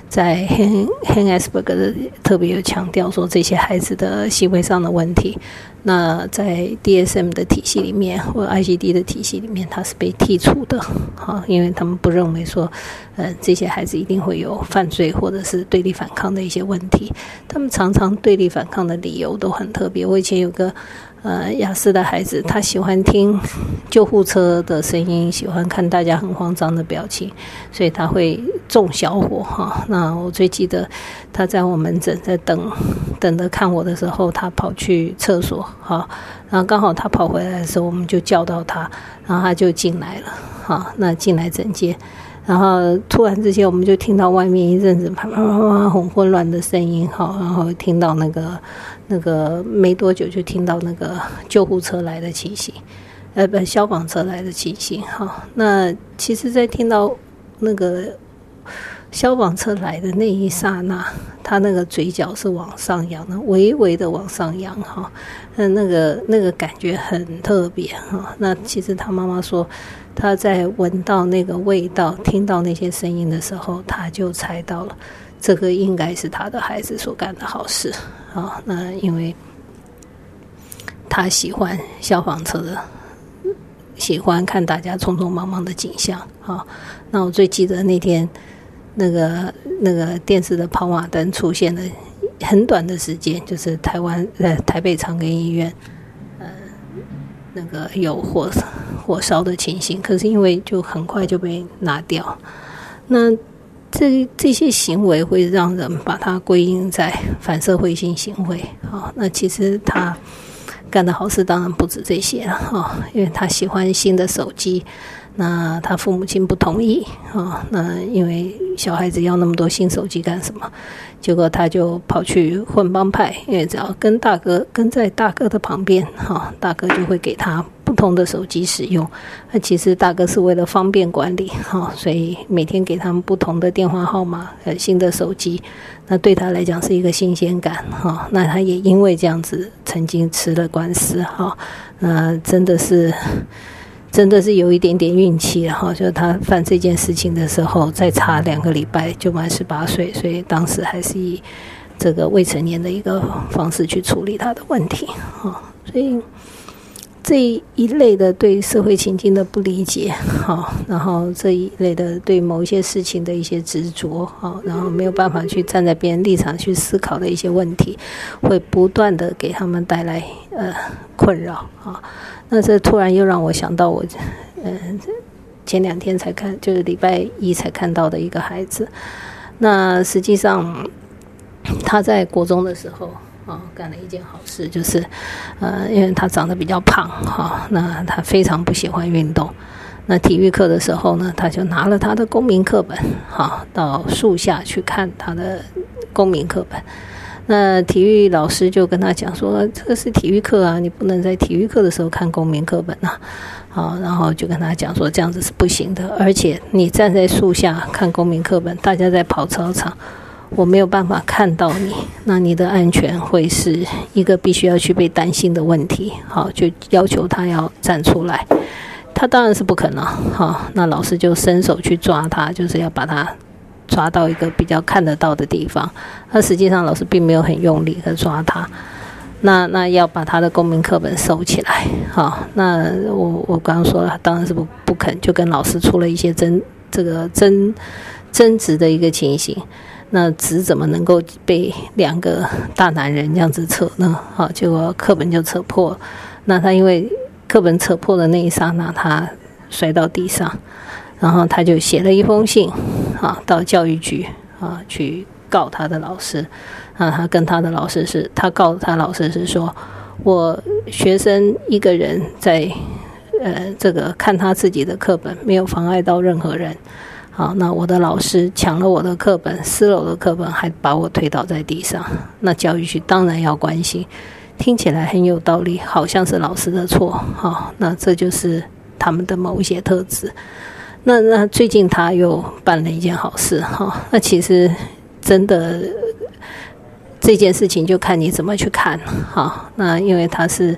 A: 在 Han Hansberg 特别有强调说这些孩子的行为上的问题，那在 DSM 的体系里面或 ICD 的体系里面，他是被剔除的，哈，因为他们不认为说，呃，这些孩子一定会有犯罪或者是对立反抗的一些问题，他们常常对立反抗的理由都很特别。我以前有个。呃，雅思的孩子，他喜欢听救护车的声音，喜欢看大家很慌张的表情，所以他会中小火哈。那我最记得他在我门诊在等等着看我的时候，他跑去厕所哈，然后刚好他跑回来的时候，我们就叫到他，然后他就进来了哈。那进来诊间。然后突然之间，我们就听到外面一阵子啪啪啪啪很混乱的声音，哈，然后听到那个那个没多久就听到那个救护车来的情形，呃，不，消防车来的情形，哈。那其实，在听到那个消防车来的那一刹那，他那个嘴角是往上扬的，微微的往上扬，哈，嗯，那个那个感觉很特别，哈。那其实他妈妈说。他在闻到那个味道、听到那些声音的时候，他就猜到了，这个应该是他的孩子所干的好事啊。那因为他喜欢消防车的，喜欢看大家匆匆忙忙的景象啊。那我最记得那天，那个那个电视的跑马灯出现了很短的时间，就是台湾呃台北长庚医院。那个有火火烧的情形，可是因为就很快就被拿掉。那这这些行为会让人把它归因在反社会性行为啊。那其实他干的好事当然不止这些了哈，因为他喜欢新的手机。那他父母亲不同意啊，那因为小孩子要那么多新手机干什么？结果他就跑去混帮派，因为只要跟大哥跟在大哥的旁边哈，大哥就会给他不同的手机使用。那其实大哥是为了方便管理哈，所以每天给他们不同的电话号码和新的手机，那对他来讲是一个新鲜感哈。那他也因为这样子曾经吃了官司哈，那真的是。真的是有一点点运气，然后就他犯这件事情的时候，再差两个礼拜就满十八岁，所以当时还是以这个未成年的一个方式去处理他的问题，哈，所以。这一类的对社会情境的不理解，好，然后这一类的对某一些事情的一些执着，好，然后没有办法去站在别人立场去思考的一些问题，会不断的给他们带来呃困扰啊。那这突然又让我想到我，嗯，前两天才看，就是礼拜一才看到的一个孩子。那实际上他在国中的时候。啊，干了一件好事，就是，呃，因为他长得比较胖，哈，那他非常不喜欢运动。那体育课的时候呢，他就拿了他的公民课本，哈，到树下去看他的公民课本。那体育老师就跟他讲说：“这个是体育课啊，你不能在体育课的时候看公民课本呐。”好，然后就跟他讲说：“这样子是不行的，而且你站在树下看公民课本，大家在跑操场。”我没有办法看到你，那你的安全会是一个必须要去被担心的问题。好，就要求他要站出来，他当然是不可能。好，那老师就伸手去抓他，就是要把他抓到一个比较看得到的地方。那实际上老师并没有很用力的抓他，那那要把他的公民课本收起来。好，那我我刚刚说了，当然是不不肯，就跟老师出了一些争这个争争执的一个情形。那纸怎么能够被两个大男人这样子扯呢？好，结果课本就扯破。那他因为课本扯破的那一刹那，他摔到地上，然后他就写了一封信，啊，到教育局啊去告他的老师。啊，他跟他的老师是，他告诉他老师是说，我学生一个人在呃这个看他自己的课本，没有妨碍到任何人。好，那我的老师抢了我的课本，撕了我的课本，还把我推倒在地上。那教育局当然要关心，听起来很有道理，好像是老师的错。好，那这就是他们的某一些特质。那那最近他又办了一件好事。哈，那其实真的这件事情就看你怎么去看。好，那因为他是。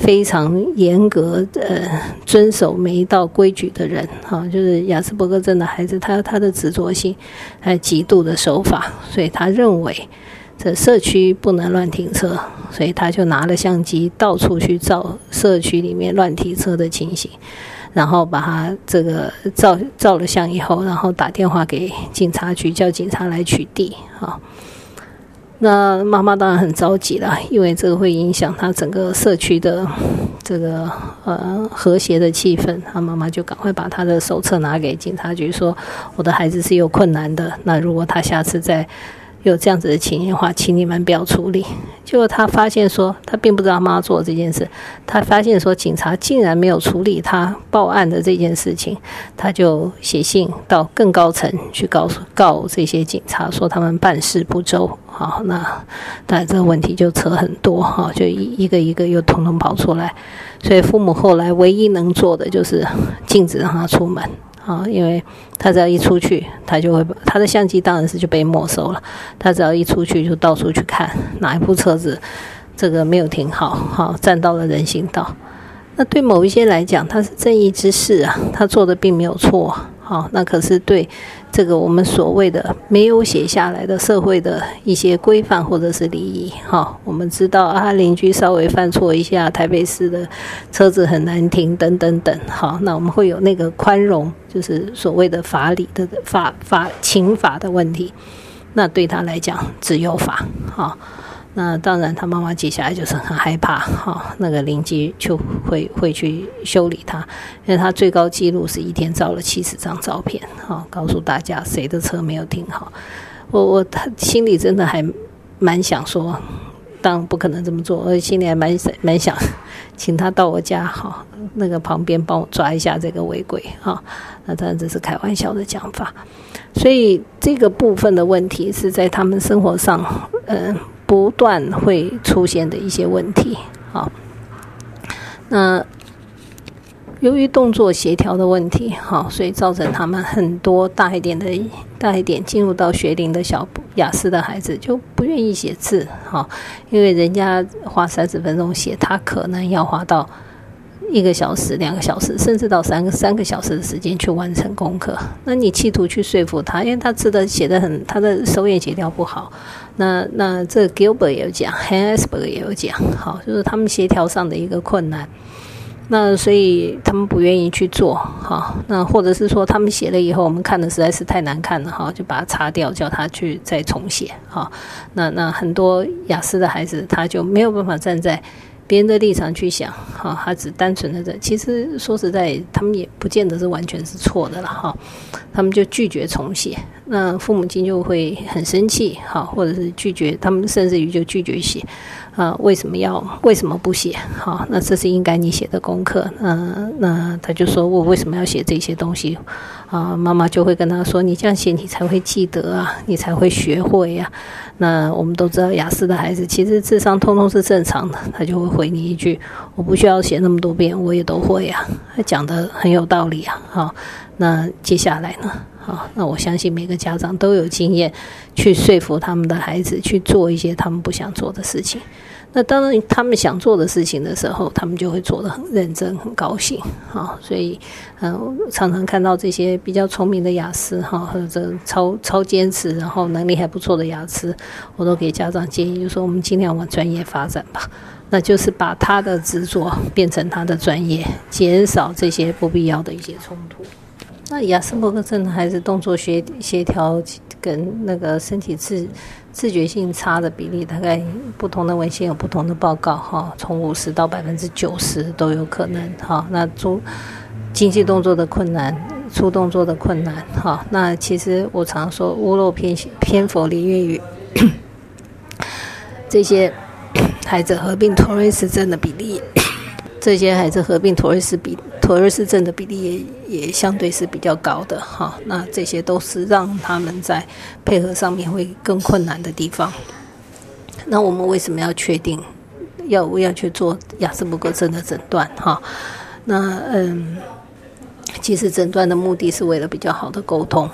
A: 非常严格呃遵守每一道规矩的人，哈，就是亚斯伯格症的孩子，他他的执着性，还有极度的守法，所以他认为这社区不能乱停车，所以他就拿了相机到处去照社区里面乱停车的情形，然后把他这个照照了相以后，然后打电话给警察局，叫警察来取缔，啊。那妈妈当然很着急了，因为这个会影响他整个社区的这个呃和谐的气氛。他妈妈就赶快把他的手册拿给警察局，说：“我的孩子是有困难的。那如果他下次再……”有这样子的情形的话，请你们不要处理。结果他发现说，他并不知道妈做这件事。他发现说，警察竟然没有处理他报案的这件事情，他就写信到更高层去告诉告这些警察，说他们办事不周。好，那但这个问题就扯很多哈，就一一个一个又统统跑出来。所以父母后来唯一能做的就是禁止让他出门。啊，因为他只要一出去，他就会他的相机当然是就被没收了。他只要一出去，就到处去看哪一部车子这个没有停好，好占到了人行道。那对某一些来讲，他是正义之士啊，他做的并没有错。好，那可是对这个我们所谓的没有写下来的社会的一些规范或者是礼仪，哈，我们知道啊，邻居稍微犯错一下，台北市的车子很难停，等等等，好，那我们会有那个宽容，就是所谓的法理的法法情法的问题，那对他来讲只有法，好。那当然，他妈妈接下来就是很害怕，哈，那个邻居就会会去修理他，因为他最高记录是一天照了七十张照片，哈，告诉大家谁的车没有停好。我我他心里真的还蛮想说，当然不可能这么做，我心里还蛮蛮想请他到我家，哈，那个旁边帮我抓一下这个违规，哈，那当然这是开玩笑的讲法。所以这个部分的问题是在他们生活上，嗯。不断会出现的一些问题，好，那由于动作协调的问题，好，所以造成他们很多大一点的大一点进入到学龄的小雅思的孩子就不愿意写字，好，因为人家花三十分钟写，他可能要花到一个小时、两个小时，甚至到三个三个小时的时间去完成功课。那你企图去说服他，因为他字的写的很，他的手眼协调不好。那那这 Gilbert 也有讲，Hansberg 也有讲，好，就是他们协调上的一个困难。那所以他们不愿意去做，哈。那或者是说他们写了以后，我们看的实在是太难看了，哈，就把它擦掉，叫他去再重写，哈。那那很多雅思的孩子，他就没有办法站在。别人的立场去想，哈，他只单纯的在，其实说实在，他们也不见得是完全是错的了，哈，他们就拒绝重写，那父母亲就会很生气，哈，或者是拒绝，他们甚至于就拒绝写，啊，为什么要，为什么不写，哈，那这是应该你写的功课，那那他就说我为什么要写这些东西？啊，妈妈就会跟他说：“你这样写，你才会记得啊，你才会学会呀。”那我们都知道，雅思的孩子其实智商通通是正常的，他就会回你一句：“我不需要写那么多遍，我也都会啊。”他讲的很有道理啊。好，那接下来呢？好，那我相信每个家长都有经验去说服他们的孩子去做一些他们不想做的事情。那当然，他们想做的事情的时候，他们就会做得很认真、很高兴，好。所以，嗯，常常看到这些比较聪明的雅思，哈，或者超超坚持，然后能力还不错的雅思，我都给家长建议，就说我们尽量往专业发展吧。那就是把他的执着变成他的专业，减少这些不必要的一些冲突。那雅思伯格症的孩子动作协协调跟那个身体自自觉性差的比例，大概不同的文献有不同的报告哈，从五十到百分之九十都有可能哈。那出经济动作的困难，出动作的困难哈。那其实我常说屋漏偏偏逢连夜雨，这些孩子合并托瑞斯症的比例。这些孩子合并妥瑞氏比妥瑞氏症的比例也也相对是比较高的哈，那这些都是让他们在配合上面会更困难的地方。那我们为什么要确定要要去做亚斯伯格症的诊断哈？那嗯，其实诊断的目的是为了比较好的沟通。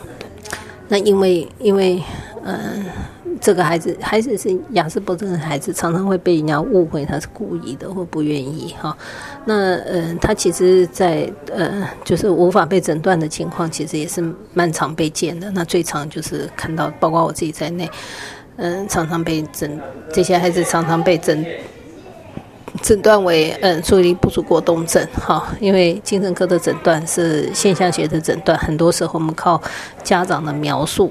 A: 那因为因为嗯。这个孩子，孩子是雅思伯症的孩子，常常会被人家误会他是故意的或不愿意哈。那呃，他其实，在呃，就是无法被诊断的情况，其实也是漫长被见的。那最常就是看到，包括我自己在内，嗯，常常被诊这些孩子常常被诊诊断为嗯注意力不足过动症哈。因为精神科的诊断是现象学的诊断，很多时候我们靠家长的描述。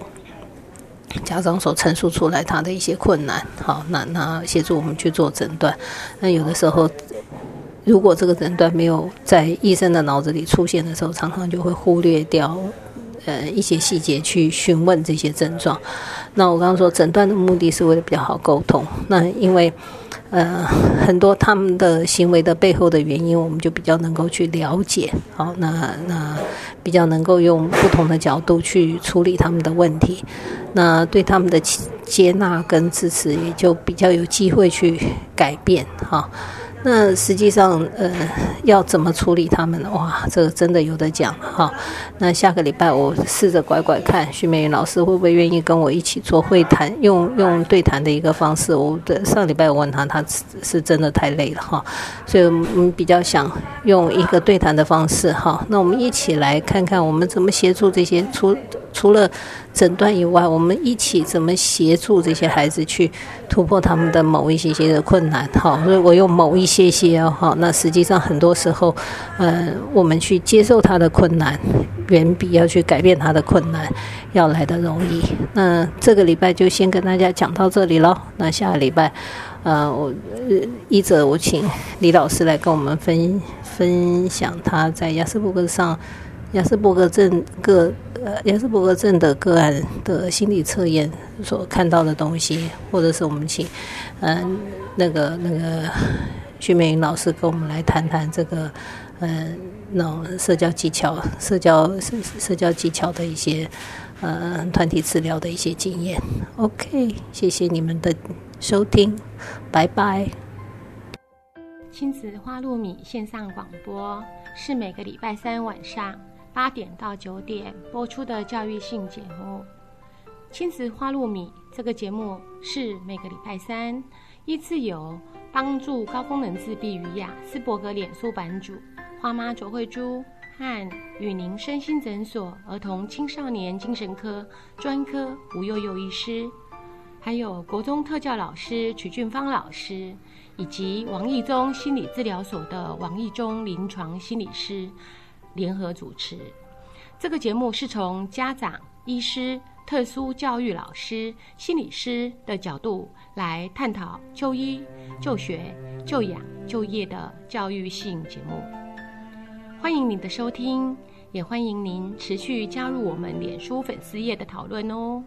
A: 家长所陈述出来他的一些困难，好，那那协助我们去做诊断。那有的时候，如果这个诊断没有在医生的脑子里出现的时候，常常就会忽略掉呃一些细节去询问这些症状。那我刚刚说诊断的目的是为了比较好沟通。那因为。呃，很多他们的行为的背后的原因，我们就比较能够去了解。好，那那比较能够用不同的角度去处理他们的问题，那对他们的接纳跟支持，也就比较有机会去改变。哈。那实际上，呃，要怎么处理他们？哇，这个真的有的讲哈。那下个礼拜我试着拐拐看，徐美云老师会不会愿意跟我一起做会谈，用用对谈的一个方式。我的上礼拜我问他，他是真的太累了哈，所以我们比较想用一个对谈的方式哈。那我们一起来看看，我们怎么协助这些出。除了诊断以外，我们一起怎么协助这些孩子去突破他们的某一些些的困难？哈，所以我用某一些些哦，哈，那实际上很多时候，呃，我们去接受他的困难，远比要去改变他的困难要来的容易。那这个礼拜就先跟大家讲到这里喽。那下个礼拜，呃，我一则我请李老师来跟我们分分享他在雅斯伯格上。雅斯伯格症个呃，雅斯伯格症的个案的心理测验所看到的东西，或者是我们请嗯那个那个徐美云老师跟我们来谈谈这个嗯那种社交技巧、社交社社交技巧的一些呃团体治疗的一些经验。OK，谢谢你们的收听，拜拜。
B: 亲子花露米线上广播是每个礼拜三晚上。八点到九点播出的教育性节目《亲子花露米》。这个节目是每个礼拜三依次由帮助高功能自闭与雅斯伯格脸书版主花妈卓慧珠和与您身心诊所儿童青少年精神科专科吴幼幼医师，还有国中特教老师曲俊芳老师，以及王义忠心理治疗所的王义忠临床心理师联合主持。这个节目是从家长、医师、特殊教育老师、心理师的角度来探讨就医、就学、就养、就业的教育性节目。欢迎您的收听，也欢迎您持续加入我们脸书粉丝页的讨论哦。